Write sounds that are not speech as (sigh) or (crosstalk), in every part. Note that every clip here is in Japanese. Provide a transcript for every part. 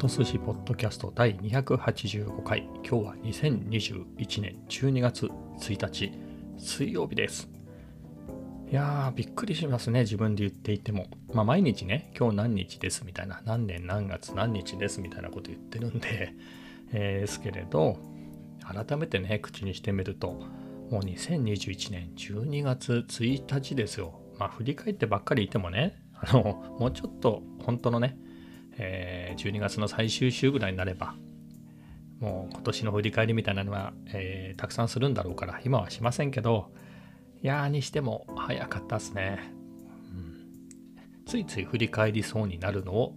ト寿司ポッドキャスト第285回。今日は2021年12月1日水曜日です。いやーびっくりしますね自分で言っていても。まあ毎日ね今日何日ですみたいな。何年何月何日ですみたいなこと言ってるんで、(laughs) えー、ですけれど改めてね口にしてみるともう2021年12月1日ですよ。まあ振り返ってばっかりいてもねあのもうちょっと本当のねえー、12月の最終週ぐらいになれば、もう今年の振り返りみたいなのは、えー、たくさんするんだろうから、今はしませんけど、いやーにしても早かったっすね。うん、ついつい振り返りそうになるのを、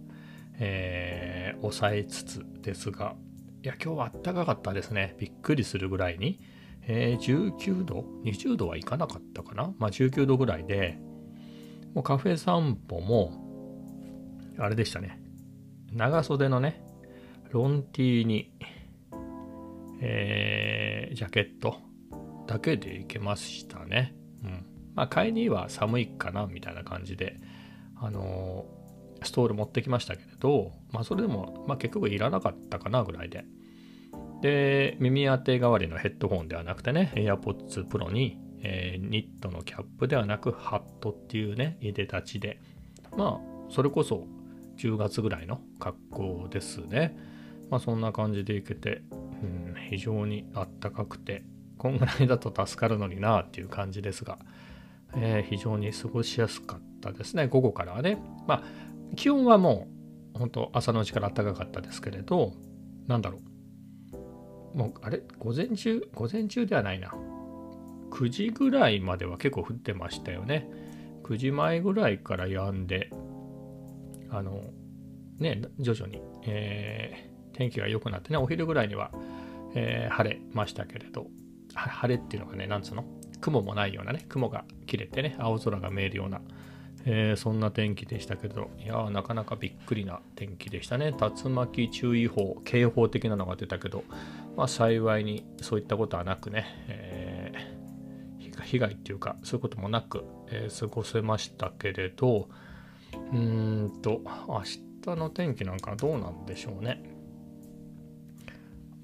えー、抑えつつですが、いや、今日はあったかかったですね。びっくりするぐらいに。えー、19度 ?20 度はいかなかったかな？まあ19度ぐらいで、もうカフェ散歩も、あれでしたね。長袖のね、ロンティーに、えー、ジャケットだけでいけましたね。うん。まあ、買いには寒いかな、みたいな感じで、あのー、ストール持ってきましたけれど、まあ、それでも、まあ、結局いらなかったかな、ぐらいで。で、耳当て代わりのヘッドホンではなくてね、AirPods Pro に、えー、ニットのキャップではなく、ハットっていうね、いでたちで、まあ、それこそ10月ぐらいの格好ですね。まあそんな感じで行けて、うん、非常にあったかくて、こんぐらいだと助かるのになっていう感じですが、えー、非常に過ごしやすかったですね。午後からはね。まあ気温はもう本当朝のうちから暖かかったですけれど、なんだろう。もうあれ？午前中？午前中ではないな。9時ぐらいまでは結構降ってましたよね。9時前ぐらいから止んで、あの、ね、徐々に、えー、天気が良くなってね、お昼ぐらいには、えー、晴れましたけれど、晴れっていうのがね、なんつうの雲もないようなね、雲が切れてね、青空が見えるような、えー、そんな天気でしたけど、いやなかなかびっくりな天気でしたね。竜巻注意報、警報的なのが出たけど、まあ幸いにそういったことはなくね、えー、被害っていうか、そういうこともなく、えー、過ごせましたけれど、うんと、明日の天気なんかどうなんでしょうね。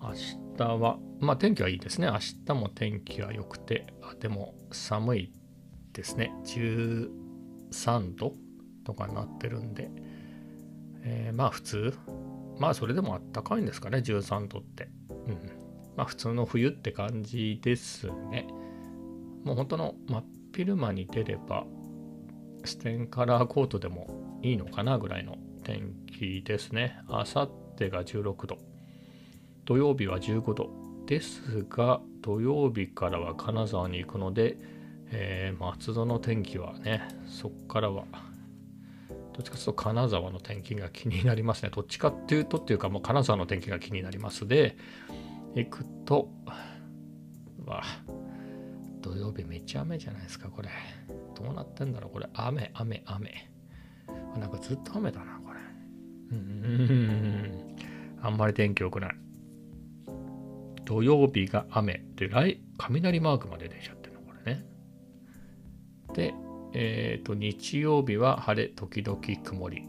明日は、まあ天気はいいですね。明日も天気は良くて、あでも寒いですね。13度とかになってるんで、えー、まあ普通、まあそれでもあったかいんですかね、13度って。うん。まあ普通の冬って感じですね。もう本当の真っ昼間に出れば、ステンカラーコートでもいいのかなぐらいの天気ですね。あさってが16度。土曜日は15度。ですが、土曜日からは金沢に行くので、えー、松戸の天気はね、そっからは、どっちかというと金沢の天気が気になりますね。どっちかっていうとっていうか、もう金沢の天気が気になりますで、行くと、わ土曜日めっちゃ雨じゃないですか、これ。どうなってんだろう？これ。雨、雨、雨。なんかずっと雨だな、これ。うん。あんまり天気良くない。土曜日が雨で、来、雷マークまで出ちゃってるの、これね。で、えっ、ー、と、日曜日は晴れ、時々曇り。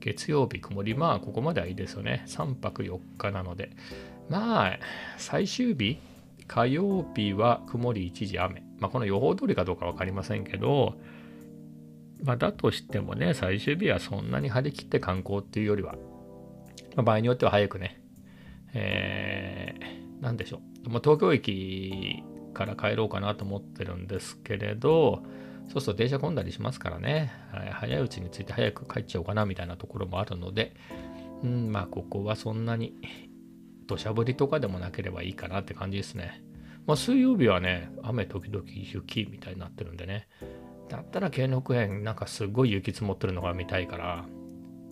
月曜日曇り。まあ、ここまではいいですよね。3泊4日なので。まあ、最終日、火曜日は曇り一時雨。まあ、この予報通りかどうか分かりませんけど、まあ、だとしてもね、最終日はそんなに張り切って観光っていうよりは、まあ、場合によっては早くね、えー、でしょう。もう東京駅から帰ろうかなと思ってるんですけれど、そうすると電車混んだりしますからね、早いうちに着いて早く帰っちゃおうかなみたいなところもあるので、うん、まあここはそんなに土砂降りとかでもなければいいかなって感じですね。まあ、水曜日はね、雨時々雪みたいになってるんでね。だったら兼六園なんかすごい雪積もってるのが見たいから、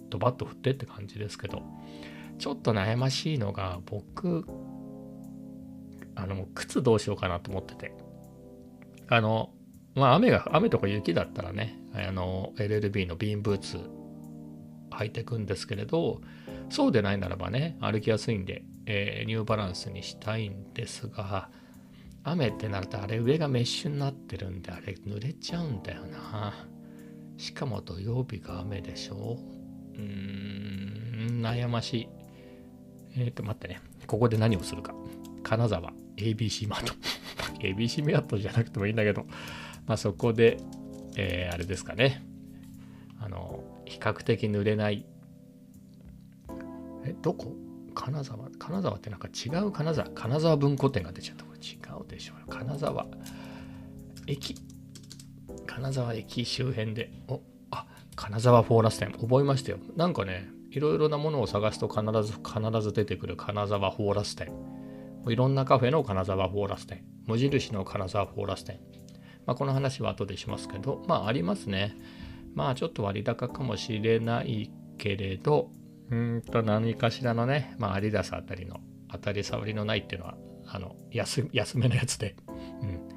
ドバッと降ってって感じですけど、ちょっと悩ましいのが、僕、あの、靴どうしようかなと思ってて。あの、まあ雨が、雨とか雪だったらね、あの、LLB のビーンブーツ履いていくんですけれど、そうでないならばね、歩きやすいんで、えー、ニューバランスにしたいんですが、雨ってなるとあれ上がメッシュになってるんであれ濡れちゃうんだよな。しかも土曜日が雨でしょうーん、悩ましい。えっ、ー、と、待ってね。ここで何をするか。金沢 ABC マート。(laughs) ABC マートじゃなくてもいいんだけど、まあそこで、えー、あれですかね。あの、比較的濡れない。え、どこ？金沢？金沢ってなんか違う金沢？金沢文庫店が出ちゃった。違うでしょう金沢駅。金沢駅周辺で。お、あ、金沢フォーラス店。覚えましたよ。なんかね、いろいろなものを探すと必ず必ず出てくる金沢フォーラス店。いろんなカフェの金沢フォーラス店。無印の金沢フォーラス店。まあ、この話は後でしますけど、まあありますね。まあちょっと割高かもしれないけれど、うんと何かしらのね、まあアディダスあたりの当たり障りのないっていうのは、あの安安めのやつで、うん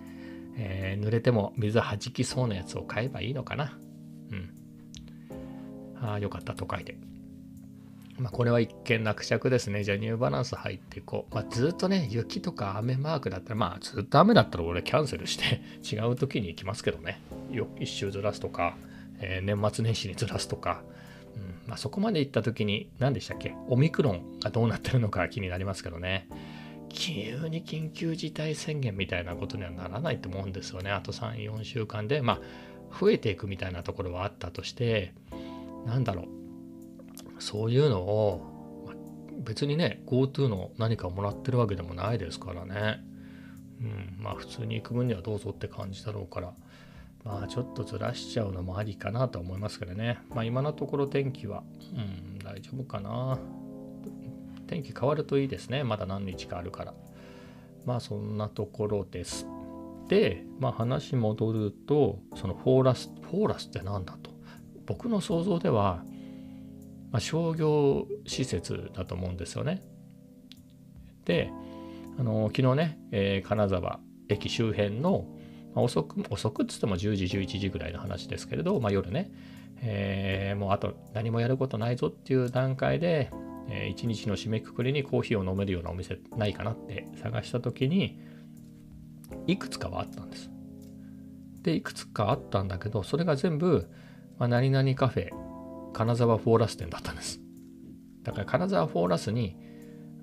えー、濡れても水はじきそうなやつを買えばいいのかな。うん。ああ、よかった、都会で。まあ、これは一見落着ですね。じゃあニューバランス入っていこう。まあ、ずっとね、雪とか雨マークだったら、まあずっと雨だったら俺キャンセルして (laughs) 違う時に行きますけどね。よ一周ずらすとか、えー、年末年始にずらすとか。うんまあ、そこまで行った時に何でしたっけ？オミクロンがどうなってるのか気になりますけどね。急に緊急事態宣言みたいなことにはならないと思うんですよね。あと3、4週間で、まあ、増えていくみたいなところはあったとして、なんだろう。そういうのを別にね GoTo の何かをもらってるわけでもないですからねうんまあ普通に行く分にはどうぞって感じだろうからまあちょっとずらしちゃうのもありかなと思いますけどねまあ今のところ天気はうん大丈夫かな天気変わるといいですね。まだ何日かあるから。まあそんなところです。でまあ話戻るとそのフォーラスフォーラスって何だと。僕の想像ではまあ、商業施設だと思うんですよね。で、あの昨日ね、えー、金沢駅周辺の、まあ、遅く、遅くっつっても10時、11時ぐらいの話ですけれど、まあ、夜ね、えー、もうあと何もやることないぞっていう段階で、えー、一日の締めくくりにコーヒーを飲めるようなお店ないかなって探した時に、いくつかはあったんです。で、いくつかあったんだけど、それが全部、まあ、何々カフェ金沢フォーラス店だったんです。だから金沢フォーラスに、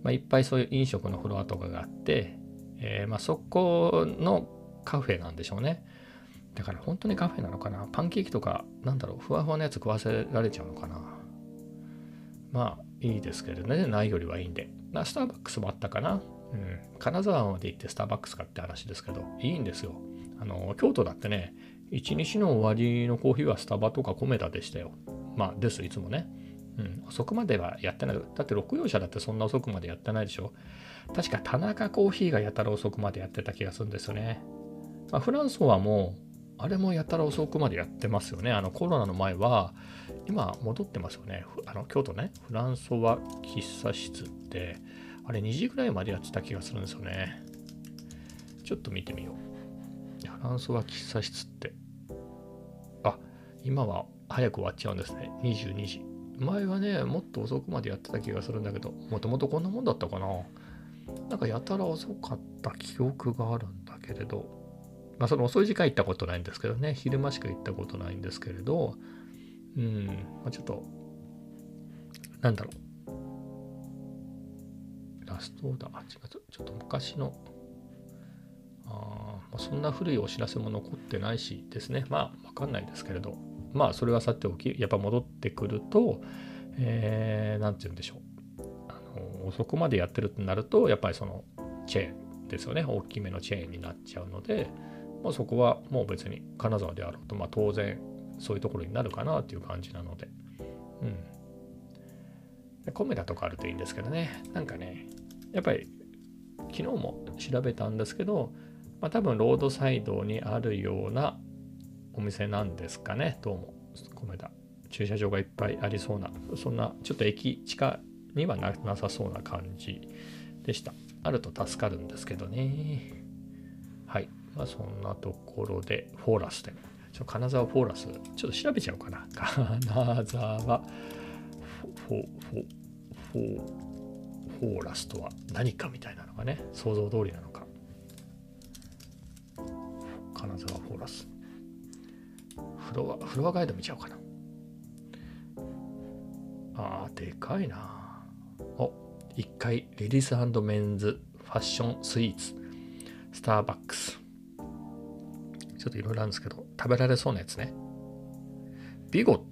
まあ、いっぱいそういう飲食のフロアとかがあって、えー、まあそこのカフェなんでしょうね。だから本当にカフェなのかな？パンケーキとか、なんだろう、ふわふわのやつ食わせられちゃうのかな？まあいいですけどね、ないよりはいいんで。スターバックスもあったかなうん。金沢まで行ってスターバックスかって話ですけど、いいんですよ。あの、京都だってね、一日の終わりのコーヒーはスタバとかコメダでしたよ。まあです、いつもね。うん、遅くまではやってない。だって6用車だってそんな遅くまでやってないでしょ。確か田中コーヒーがやたら遅くまでやってた気がするんですよね。まあ、フランソはもう、あれもやたら遅くまでやってますよね。あのコロナの前は、今戻ってますよね。あの京都ね、フランソワ喫茶室って、あれ2時ぐらいまでやってた気がするんですよね。ちょっと見てみよう。フランソワ喫茶室って。あ、今は早く終わっちゃうんですね。22時。前はね、もっと遅くまでやってた気がするんだけど、もともとこんなもんだったかな。なんかやたら遅かった記憶があるんだけれど、まあその遅い時間行ったことないんですけどね、昼間しか行ったことないんですけれど、うん、まあ、ちょっと、なんだろう。ラストオーダー、あ、違う、ちょっと昔の、あまあ、そんな古いお知らせも残ってないしですね、まあわかんないですけれど、まあそれはさておきやっぱ戻ってくると何、えー、て言うんでしょう。あの遅くまでやってるってなるとやっぱりそのチェーンですよね。大きめのチェーンになっちゃうので、まあ、そこはもう別に金沢であろうと、まあ、当然そういうところになるかなっていう感じなので。うん。コメダとかあるといいんですけどね。なんかねやっぱり昨日も調べたんですけど、まあ、多分ロードサイドにあるようなお店なんですかね。どうも。米田。駐車場がいっぱいありそうなそんなちょっと駅地下にはなさそうな感じでした。あると助かるんですけどね。はい。まあそんなところでフォーラスで。ちょ金沢フォーラスちょっと調べちゃおうかな (laughs) 金沢フォフォフォーラスとは何かみたいなのがね想像通りなのか金沢フォーラスフロア、フロアガイド見ちゃおうかな。ああ、でかいな。お、1階、レディースメンズファッションスイーツ、スターバックス。ちょっといろいろあるんですけど、食べられそうなやつね。ビゴ、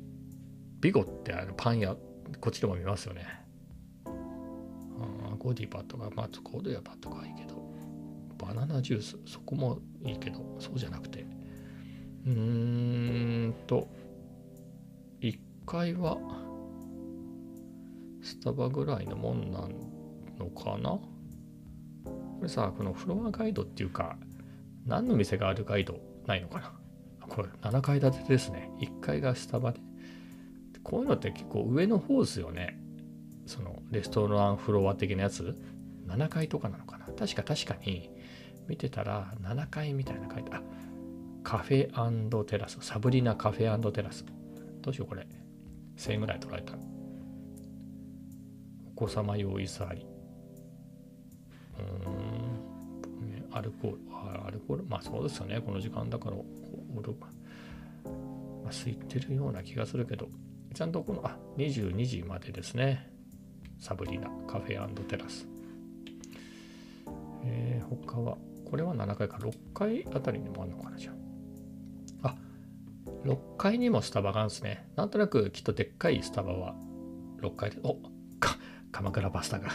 ビゴってあのパン屋、こっちでも見ますよね。あゴディバとか、まあ、ゴディバとかいいけど、バナナジュース、そこもいいけど、そうじゃなくて、うーんと、1階は、スタバぐらいのもんなのかな？これさ、このフロアガイドっていうか、何の店があるガイドないのかな？これ7階建てですね。1階がスタバで。こういうのって結構上の方ですよね。そのレストランフロア的なやつ。7階とかなのかな。確か確かに見てたら7階みたいな書いてあカフェテラス。サブリナカフェテラス。どうしようこれ。1000円ぐらい取られた。お子様用椅子あり。うーん。アルコール。アルコール？まあそうですよね。この時間だから。まあ、空いてるような気がするけどちゃんとこのあ22時までですねサブリナカフェテラスえー、他はこれは7階か6階あたりにもあるのかなじゃあ。あ、6階にもスタバがあるんですね。なんとなくきっとでっかいスタバは6階で、おか、鎌倉パスタが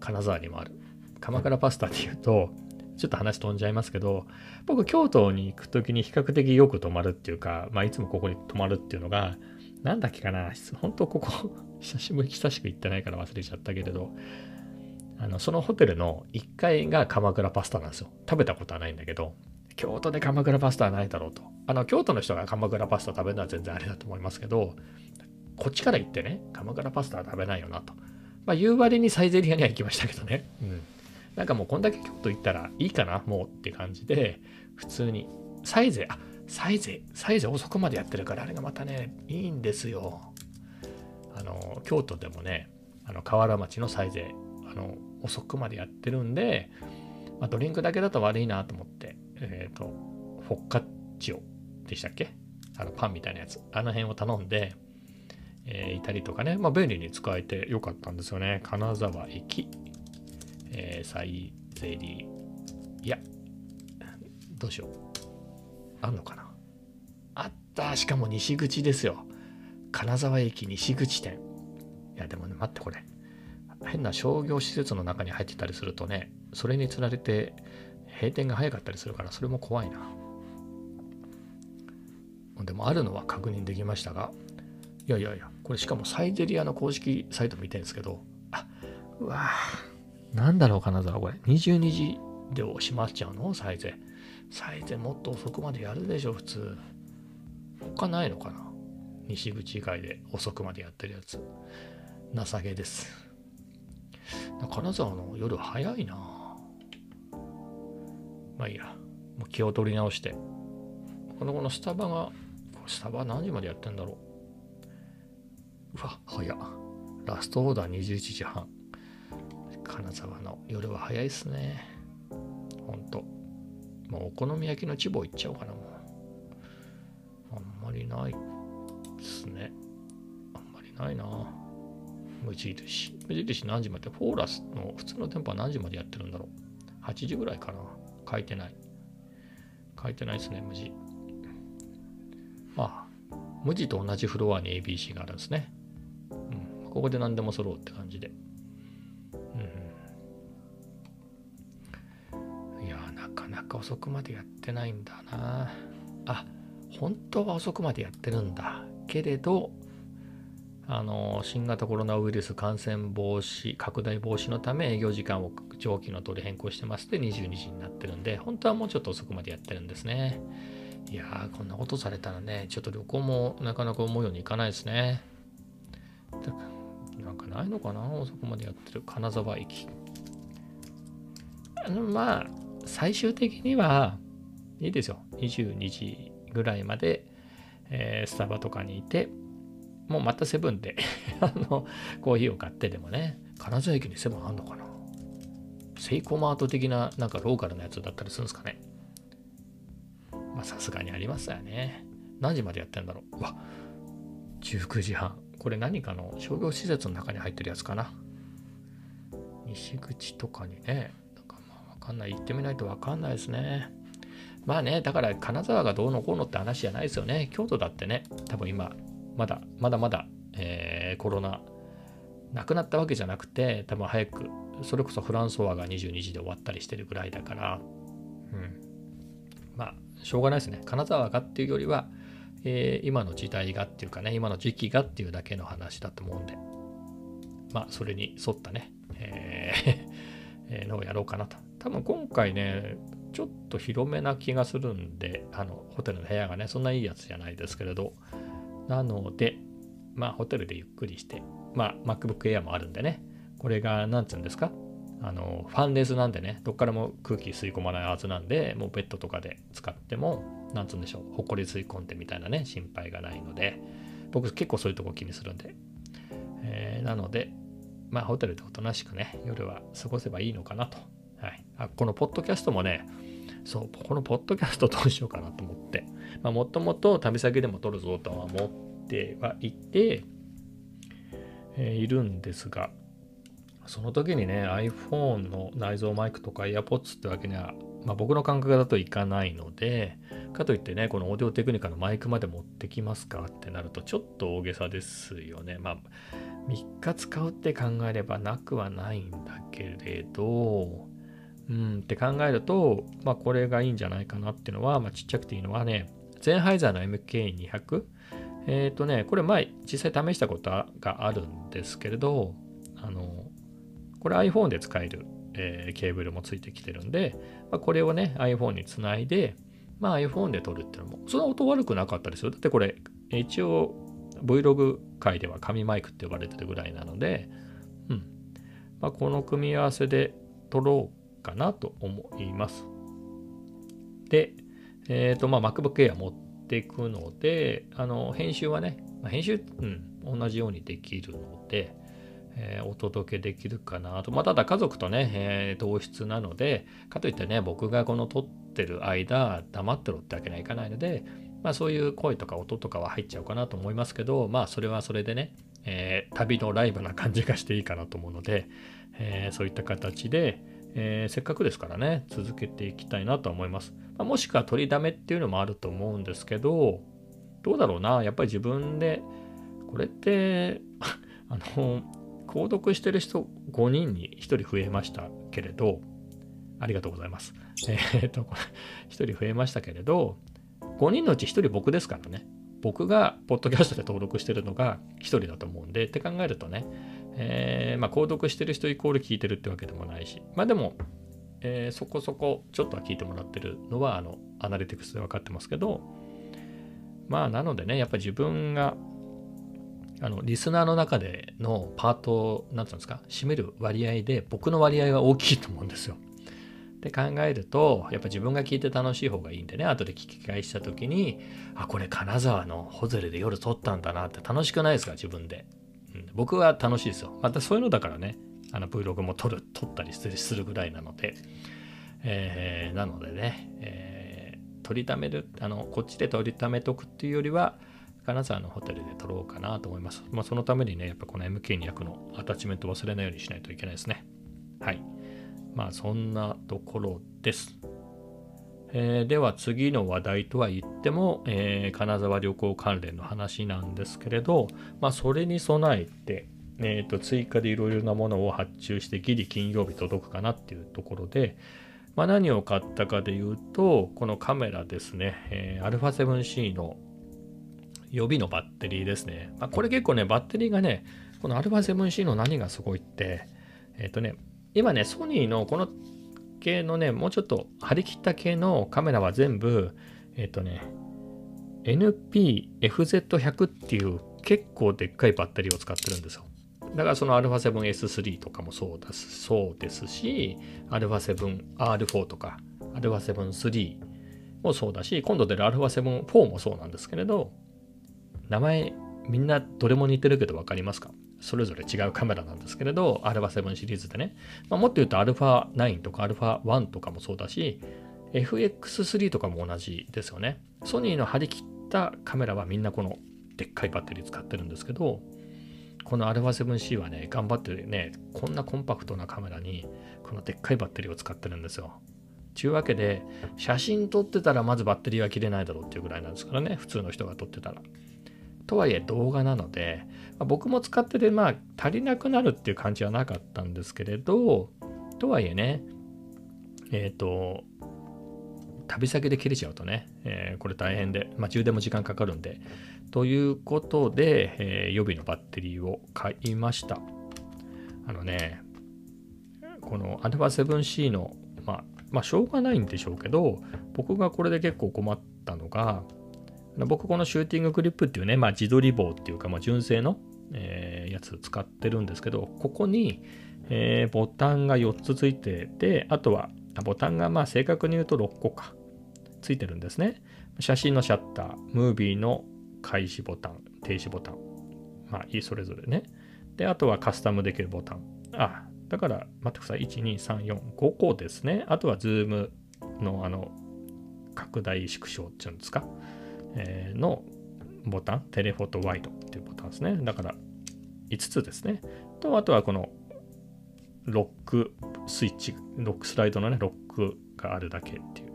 金沢にもある。鎌倉パスタっていうと、ちょっと話飛んじゃいますけど、僕、京都に行くときに比較的よく泊まるっていうか、まあ、いつもここに泊まるっていうのが、なんだっけかな、本当ここ、(laughs) 久しぶり、久しく行ってないから忘れちゃったけれど、あのそのホテルの1階が鎌倉パスタなんですよ。食べたことはないんだけど、京都で鎌倉パスタはないだろうと。あの、京都の人が鎌倉パスタ食べるのは全然あれだと思いますけど、こっちから行ってね、鎌倉パスタは食べないよなと。まあ、言う割にサイゼリアには行きましたけどね。うん。なんかもうこんだけ京都行ったらいいかな、もうって感じで、普通に、サイゼ、あ、サイゼ、サイゼ遅くまでやってるから、あれがまたね、いいんですよ。あの、京都でもね、あの、河原町のサイゼ、あの、遅くまでやってるんで、まあ、ドリンクだけだと悪いなと思って、えっ、ー、と、フォッカッチオでしたっけ？あのパンみたいなやつ。あの辺を頼んで、えー、いたりとかね、まあ、便利に使えてよかったんですよね。金沢駅、えー、サイゼリ、いや、どうしよう。あんのかなあった、しかも西口ですよ。金沢駅西口店。いや、でもね、待って、これ。変な商業施設の中に入ってたりするとね、それにつられて閉店が早かったりするから、それも怖いな。でもあるのは確認できましたが、いやいやいや、これしかもサイゼリアの公式サイト見てるんですけど、あ、うわぁ、なんだろう、金沢、これ。22時で閉まっちゃうの？サイゼ。サイゼもっと遅くまでやるでしょ、普通。他ないのかな？西口以外で遅くまでやってるやつ。情けです。金沢の夜早いなまあいいや。もう気を取り直して。このこのスタバが、スタバ何時までやってんだろう？うわ、早ラストオーダー21時半。金沢の夜は早いっすね。ほんと。もうお好み焼きの地方行っちゃおうかな、もう。あんまりないっすね。あんまりないな無印。無印何時まで？フォーラスの普通の店舗は何時までやってるんだろう ?8 時ぐらいかな書いてない。書いてないですね、無地。まあ、無地と同じフロアに ABC があるんですね。うん。ここで何でも揃うって感じで。なかなか遅くまでやってないんだな。あ、本当は遅くまでやってるんだ。けれど、あの新型コロナウイルス感染防止拡大防止のため営業時間を長期の通り変更してまして22時になってるんで本当はもうちょっと遅くまでやってるんですねいやーこんなことされたらねちょっと旅行もなかなか思うようにいかないですねなんかないのかな？遅くまでやってる金沢駅あのまあ最終的にはいいですよ22時ぐらいまで、えー、スタバとかにいてもうまたセブンで (laughs) あの、コーヒーを買ってでもね、金沢駅にセブンあんのかな？セイコマート的ななんかローカルなやつだったりするんですかねまあさすがにありますよね。何時までやってんだろう？うわ、19時半。これ何かの商業施設の中に入ってるやつかな？西口とかにね、かんない。行ってみないとわかんないですね。まあね、だから金沢がどうのこうのって話じゃないですよね。京都だってね、多分今、まだ、まだまだ、えー、コロナ、なくなったわけじゃなくて、多分早く、それこそフランソワが22時で終わったりしてるぐらいだから、うん。まあ、しょうがないですね。金沢がっていうよりは、えー、今の時代がっていうかね、今の時期がっていうだけの話だと思うんで、まあ、それに沿ったね、えー、(laughs) のをやろうかなと。多分今回ね、ちょっと広めな気がするんで、あの、ホテルの部屋がね、そんないいやつじゃないですけれど、なので、まあ、ホテルでゆっくりして、まあ、MacBook Air もあるんでね、これが、なんつうんですか、あの、ファンレスなんでね、どっからも空気吸い込まないはずなんで、もうベッドとかで使っても、なんつうんでしょう、ほこり吸い込んでみたいなね、心配がないので、僕結構そういうとこ気にするんで。えー、なので、まあ、ホテルでおとなしくね、夜は過ごせばいいのかなと。はい。あ、このポッドキャストもね、そう、このポッドキャストどうしようかなと思って、まあ、もともと旅先でも撮るぞとは思ってはいて、えー、いるんですが、その時にね、iPhone の内蔵マイクとか AirPods ってわけには、まあ、僕の感覚だといかないので、かといってね、このオーディオテクニカのマイクまで持ってきますかってなると、ちょっと大げさですよね。まあ、3日使うって考えればなくはないんだけれど、うんって考えると、まあ、これがいいんじゃないかなっていうのは、まあ、ちっちゃくていいのはね、ゼンハイザーの MK200。えっ、ー、とね、これ前実際試したことがあるんですけれど、あの、これ iPhone で使える、えー、ケーブルもついてきてるんで、まあ、これをね iPhone につないで、まあ、iPhone で撮るっていうのもその音悪くなかったですよだってこれ一応 Vlog 界では紙マイクって呼ばれてるぐらいなので、うんまあ、この組み合わせで撮ろうかなと思いますで、えっ、ー、とまあ MacBook Air 持っていくのであの編集はね、まあ、編集、うん、同じようにできるので、えー、お届けできるかなと。まあ、ただ家族とね、えー、同室なので、かといってね、僕がこの撮ってる間、黙ってろってわけにはいかないので、まあそういう声とか音とかは入っちゃうかなと思いますけど、まあそれはそれでね、えー、旅のライブな感じがしていいかなと思うので、え、そういった形で、えー、せっかくですからね、続けていきたいなと思います。まあ、もしくは取りだめっていうのもあると思うんですけど、どうだろうな、やっぱり自分で、これって、(laughs) あの、購読してる人5人に1人増えましたけれど、ありがとうございます。えー、と、これ、1人増えましたけれど、5人のうち1人僕ですからね。僕がポッドキャストで登録してるのが1人だと思うんで、って考えるとね、えー、まあ、購読してる人イコール聞いてるってわけでもないし、まあでも、えー、そこそこちょっとは聞いてもらってるのは、あの、アナリティクスで分かってますけど、まあ、なのでね、やっぱ自分があのリスナーの中でのパートなんていうんですか占める割合で僕の割合は大きいと思うんですよ。って考えるとやっぱ自分が聞いて楽しい方がいいんでね後で聞き返した時にあこれ金沢のホテルで夜撮ったんだなって楽しくないですか自分で、僕は楽しいですよまたそういうのだからねあの Vlog も撮る撮ったりするぐらいなので、えー、なのでね、えー、撮りためるあのこっちで撮りためとくっていうよりは金沢のホテルで撮ろうかなと思います。まあ、そのためにね、やっぱこの MK200 のアタッチメント忘れないようにしないといけないですね。はい。まあそんなところです。えー、では次の話題とは言っても、えー、金沢旅行関連の話なんですけれど、まあ、それに備えて、えーと、追加でいろいろなものを発注してギリ金曜日届くかなっていうところで、まあ、何を買ったかで言うとこのカメラですね、えー、α7C の予備のバッテリーですね。まあ、これ結構ね、バッテリーがね、この α7C の何がすごいって、えっ、ー、とね、今ね、ソニーのこの系のね、もうちょっと張り切った系のカメラは全部、えっ、ー、とね、NPFZ100 っていう結構でっかいバッテリーを使ってるんですよ。だからその α7S3 とかもそうだそうですし、α7R4 とか α7-3 もそうだし、今度出る α7-4 もそうなんですけれど、名前みんなどれも似てるけど分かりますか それぞれ違うカメラなんですけれど、α7 シリーズでね。まあ、もっと言うと α9 とか α1 とかもそうだし、FX3 とかも同じですよね。ソニーの張り切ったカメラはみんなこのでっかいバッテリー使ってるんですけど、 この α7C はね、頑張ってね、こんなコンパクトなカメラに、このでっかいバッテリーを使ってるんですよ。ちゅうわけで、写真撮ってたらまずバッテリーは切れないだろうっていうぐらいなんですからね、普通の人が撮ってたら。 とはいえ動画なので、まあ、僕も使ってて、まあ足りなくなるっていう感じはなかったんですけれど、とはいえね、えっ、ー、と、旅先で切れちゃうとね、えー、これ大変で、まあ、充電も時間かかるんで、ということで、えー、予備のバッテリーを買いました。あのね、この α7C の、まあ、まあ、しょうがないんでしょうけど、僕がこれで結構困ったのが、僕このシューティンググリップっていうね、まあ、自撮り棒っていうか、まあ、純正の、えー、やつ使ってるんですけど、ここに、えー、ボタンが4つついてて、あとはボタンがまあ正確に言うと6個かついてるんですね。写真のシャッター、ムービーの開始ボタン、停止ボタン。まあいい、それぞれね。で、あとはカスタムできるボタン。あ、だから、待ってください。1、2、3、4、5個ですね。あとはズームのあの、拡大縮小っていうんですか。えー、のボタン、テレフォトワイドっていうボタンですね。だから5つですね。と、あとはこのロックスイッチ、ロックスライドのね、ロックがあるだけっていう。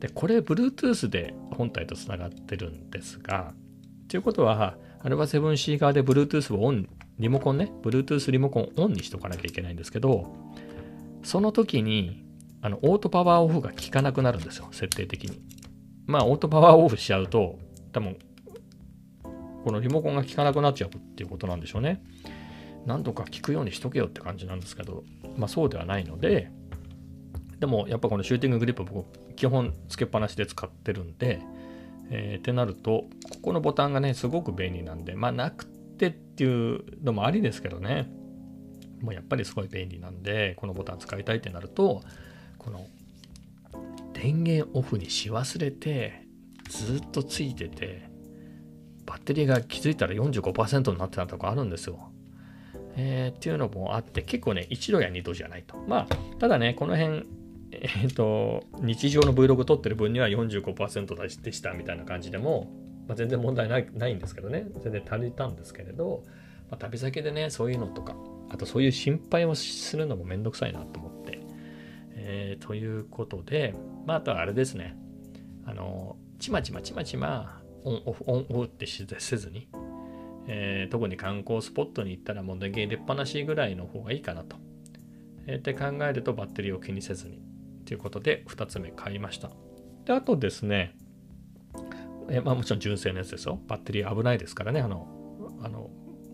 で、これ、Bluetooth で本体とつながってるんですが、ということは、アルバ 7C 側で Bluetooth をオン、リモコンね、Bluetooth リモコンオンにしとかなきゃいけないんですけど、その時に、あの、オートパワーオフが効かなくなるんですよ、設定的に。まあ、オートパワーオフしちゃうと、多分、このリモコンが効かなくなっちゃうっていうことなんでしょうね。何度か効くようにしとけよって感じなんですけど、まあそうではないので、でもやっぱこのシューティンググリップ僕基本つけっぱなしで使ってるんで、えー、ってなると、ここのボタンがね、すごく便利なんで、まあなくてっていうのもありですけどね、もうやっぱりすごい便利なんで、このボタン使いたいってなると、この電源オフにし忘れてずっとついててバッテリーが気づいたら45%になってたとかあるんですよ。えー、っていうのもあって結構ね1度や2度じゃないと。まあただねこの辺えっ、ー、と日常の Vlog 撮ってる分には45%でしたみたいな感じでも、まあ、全然問題ないないんですけどね全然足りたんですけれど、まあ、旅先でねそういうのとかあとそういう心配をするのもめんどくさいなと思って。えー、ということで、まあ、あとはあれですね。あの、ちまちまちまちまオンオフ、オンオフってせずに、えー、特に観光スポットに行ったらもう電源入れっぱなしぐらいの方がいいかなと。えー、って考えるとバッテリーを気にせずにということで2つ目買いました。で、あとですね、えー、まあもちろん純正のやつですよ。バッテリー危ないですからね。あの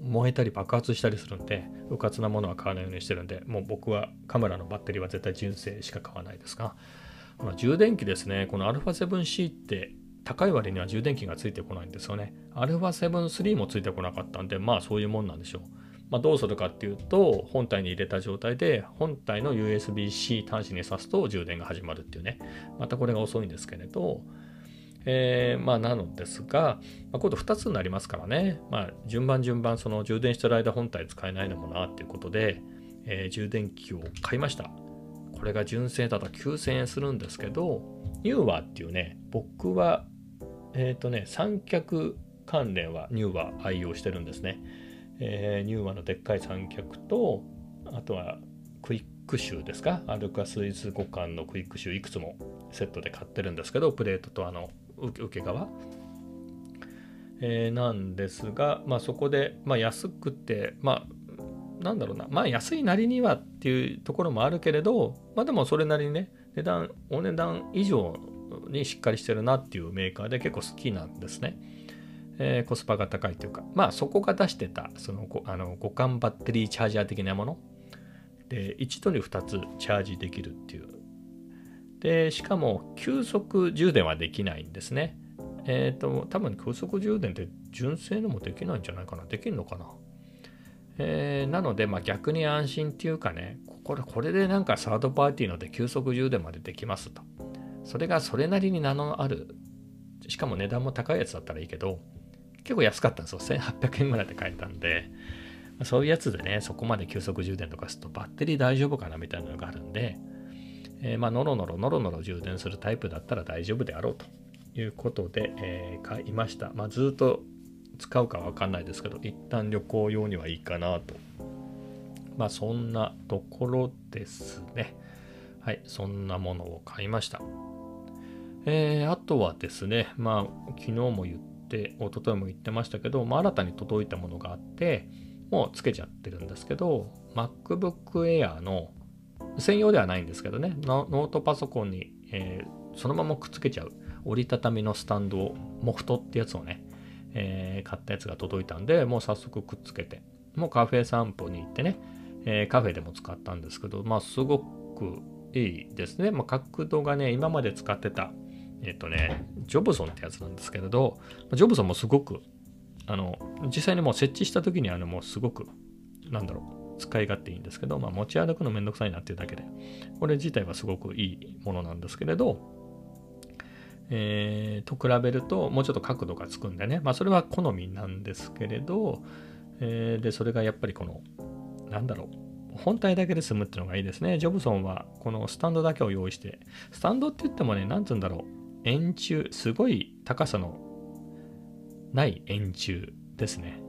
燃えたり爆発したりするんで、うかつなものは買わないようにしてるんで、もう僕はカメラのバッテリーは絶対純正しか買わないですが、この充電器ですね、この α7C って高い割には充電器がついてこないんですよね。α7-3 もついてこなかったんで、まあそういうもんなんでしょう。まあ、どうするかっていうと、本体に入れた状態で、本体の USB-C 端子に挿すと充電が始まるっていうね。またこれが遅いんですけれど、えー、まあなのですが、まあ、今度2つになりますからね、まあ、順番順番その充電してる間本体使えないのもなっていうことで、えー、充電器を買いました。これが純正だと9000円するんですけど、ニューワーっていうね、僕は、えっ、ー、とね、三脚関連はニューワー愛用してるんですね。えー、ニューワーのでっかい三脚と、あとはクイックシューですか？アルカスイズ互換のクイックシューいくつもセットで買ってるんですけど、プレートとあの受け側、えー、なんですが、まあ、そこで、まあ、安くて、まあ、なんだろうな、まあ、安いなりにはっていうところもあるけれど、まあ、でもそれなりにね、値段、お値段以上にしっかりしてるなっていうメーカーで結構好きなんですね。えー、コスパが高いというか、まあそこが出してた、そのあの互換バッテリーチャージャー的なもの。で、一度に2つチャージできるっていうで、しかも急速充電はできないんですね。えっ、ー、と、多分急速充電って純正のもできないんじゃないかな。できるのかな？えー、なので、まあ、逆に安心っていうかね、これ、これでなんかサードパーティーので急速充電までできますと。それがそれなりに名のある、しかも値段も高いやつだったらいいけど、結構安かったんですよ。1800円ぐらいで買えたんで、そういうやつでね、そこまで急速充電とかするとバッテリー大丈夫かなみたいなのがあるんで、えー、まあ、のろのろのろのろ充電するタイプだったら大丈夫であろうということで、えー、買いました。まあ、ずっと使うかわかんないですけど、一旦旅行用にはいいかなと。まあそんなところですね。はい、そんなものを買いました。えー、あとはですね、まあ昨日も言って、一昨日も言ってましたけど、まあ、新たに届いたものがあって、もうつけちゃってるんですけど、MacBook Air の専用ではないんですけどね、ノートパソコンに、えー、そのままくっつけちゃう。折りたたみのスタンドを、モフトってやつをね、えー、買ったやつが届いたんで、もう早速くっつけて、もうカフェ散歩に行ってね、えー、カフェでも使ったんですけど、まあすごくいいですね。まあ、角度がね、今まで使ってた、えっ、とね、ジョブソンってやつなんですけれど、ジョブソンもすごく、あの、実際にもう設置した時にはね、もうすごく、なんだろう、使い勝手いいんですけど、まあ、持ち歩くのめんどくさいなっていうだけで、これ自体はすごくいいものなんですけれど、えー、と比べるともうちょっと角度がつくんでね、まあ、それは好みなんですけれど、えー、でそれがやっぱりこのなんだろう本体だけで済むっていうのがいいですね。ジョブソンはこのスタンドだけを用意して、スタンドって言ってもね、なんつうんだろう、円柱、すごい高さのない円柱ですね。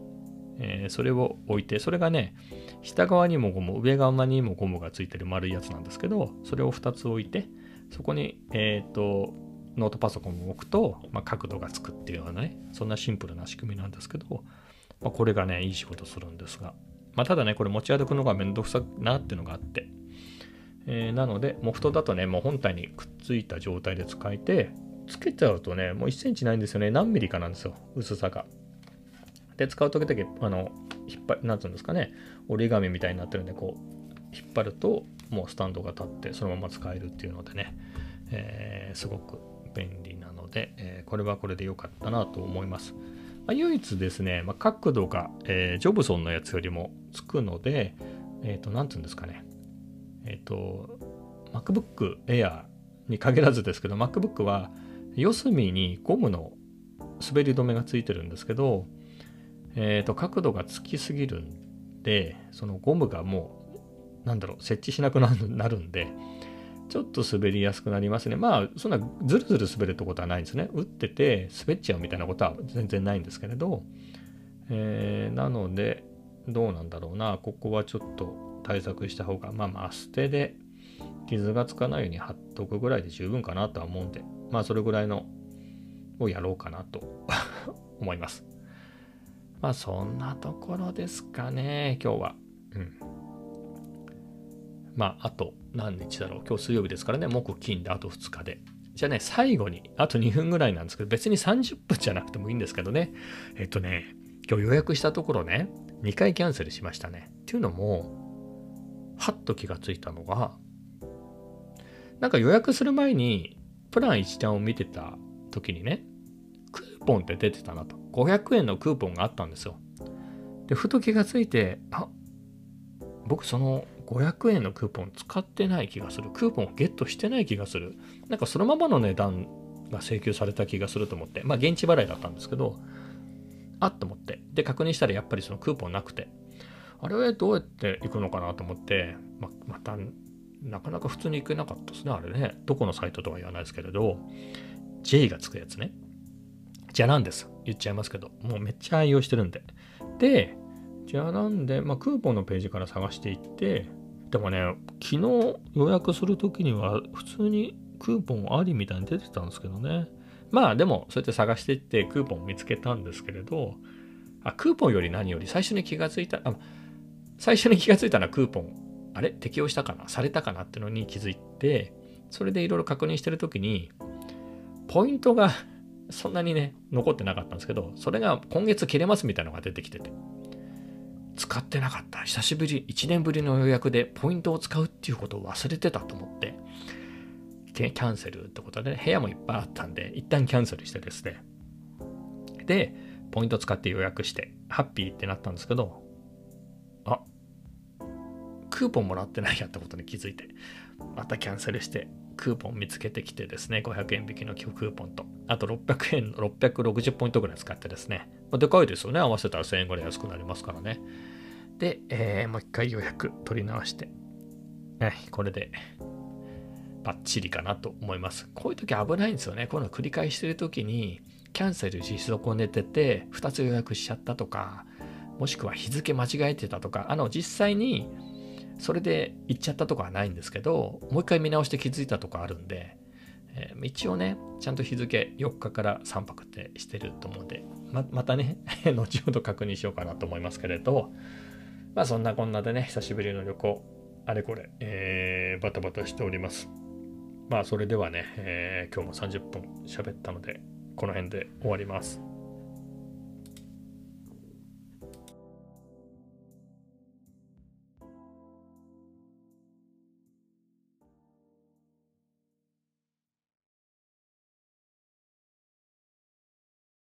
えー、それを置いて、それがね、下側にもゴム、上側にもゴムがついてる丸いやつなんですけど、それを2つ置いて、そこに、えっ、ー、と、ノートパソコンを置くと、まあ、角度がつくっていうようなね、そんなシンプルな仕組みなんですけど、まあ、これがね、いい仕事するんですが、まあ、ただね、これ持ち歩くのがめんどくさいなっていうのがあって、えー、なので、モフトだとね、もう本体にくっついた状態で使えて、つけちゃうとね、もう1センチないんですよね。何ミリかなんですよ、薄さが。で、使う時だけ、あの、引っ張なんつうんですかね、折り紙みたいになってるんで、こう、引っ張ると、もうスタンドが立って、そのまま使えるっていうのでね、えー、すごく便利なので、えー、これはこれで良かったなと思います。まあ、唯一ですね、まあ、角度が、えー、ジョブソンのやつよりもつくので、えっ、ー、と、なんていうんですかね、えっ、ー、と、MacBook Air に限らずですけど、MacBook は四隅にゴムの滑り止めがついてるんですけど、えっ、と、角度がつきすぎるんで、そのゴムがもう、なんだろう、設置しなくなるんで、ちょっと滑りやすくなりますね。まあ、そんなズルズル滑るってことはないんですね。打ってて滑っちゃうみたいなことは全然ないんですけれど、えー、なので、どうなんだろうな。ここはちょっと対策した方が、まあまあ、捨てで傷がつかないように貼っとくぐらいで十分かなとは思うんで、まあ、それぐらいのをやろうかなと思います。まあ、そんなところですかね、今日は。うん。まあ、あと何日だろう。今日水曜日ですからね、木金であと2日で。じゃあね、最後に、あと2分ぐらいなんですけど、別に30分じゃなくてもいいんですけどね。えっとね、今日予約したところね、2回キャンセルしましたね。っていうのも、はっと気がついたのが、なんか予約する前に、プラン1ちゃんを見てた時にね、クーポンって出てたなと。500円のクーポンがあったんですよ。で、ふと気がついて、あ、僕その500円のクーポン使ってない気がする。クーポンをゲットしてない気がする。なんかそのままの値段が請求された気がすると思って、まあ現地払いだったんですけど、あっと思って。で、確認したらやっぱりそのクーポンなくて、あれはどうやって行くのかなと思って、ままた、なかなか普通に行けなかったですね、あれね。どこのサイトとは言わないですけれど、J がつくやつね。じゃなんです。言っちゃいますけど、もうめっちゃ愛用してるんで。で、じゃあなんで、まあ、クーポンのページから探していって、でもね、昨日予約するときには普通にクーポンありみたいに出てたんですけどね。まあでも、そうやって探していってクーポン見つけたんですけれど、あ、クーポンより何より最初に気がついた、あ最初に気がついたのはクーポン、あれ？適用したかな？されたかな？ってのに気づいて、それでいろいろ確認してるときに、ポイントがそんなにね、残ってなかったんですけど、それが今月切れますみたいなのが出てきてて。使ってなかった。久しぶり、1年ぶりの予約でポイントを使うっていうことを忘れてたと思って、キャンセルってことで、ね、部屋もいっぱいあったんで、一旦キャンセルしてですね。で、ポイント使って予約して、ハッピーってなったんですけど、あ、クーポンもらってないやってことに気づいて、またキャンセルして、クーポン見つけてきてですね、500円引きのクーポンと、あと600円、660ポイントぐらい使ってですね、まあ、でかいですよね。合わせたら1000円ぐらい安くなりますからね。で、えー、もう一回予約取り直して、はい、これでバッチリかなと思います。こういう時危ないんですよね。こういうの繰り返してる時に、キャンセルし損ねてて2つ予約しちゃったとかもしくは日付間違えてたとかあの実際にそれで行っちゃったとかはないんですけどもう一回見直して気づいたとかあるんで、えー、一応ねちゃんと日付4日から3泊ってしてると思うんでままたね (laughs) 後ほど確認しようかなと思いますけれどまあそんなこんなでね久しぶりの旅行あれこれ、えー、バタバタしておりますまあそれではね、えー、今日も30分喋ったのでこの辺で終わります。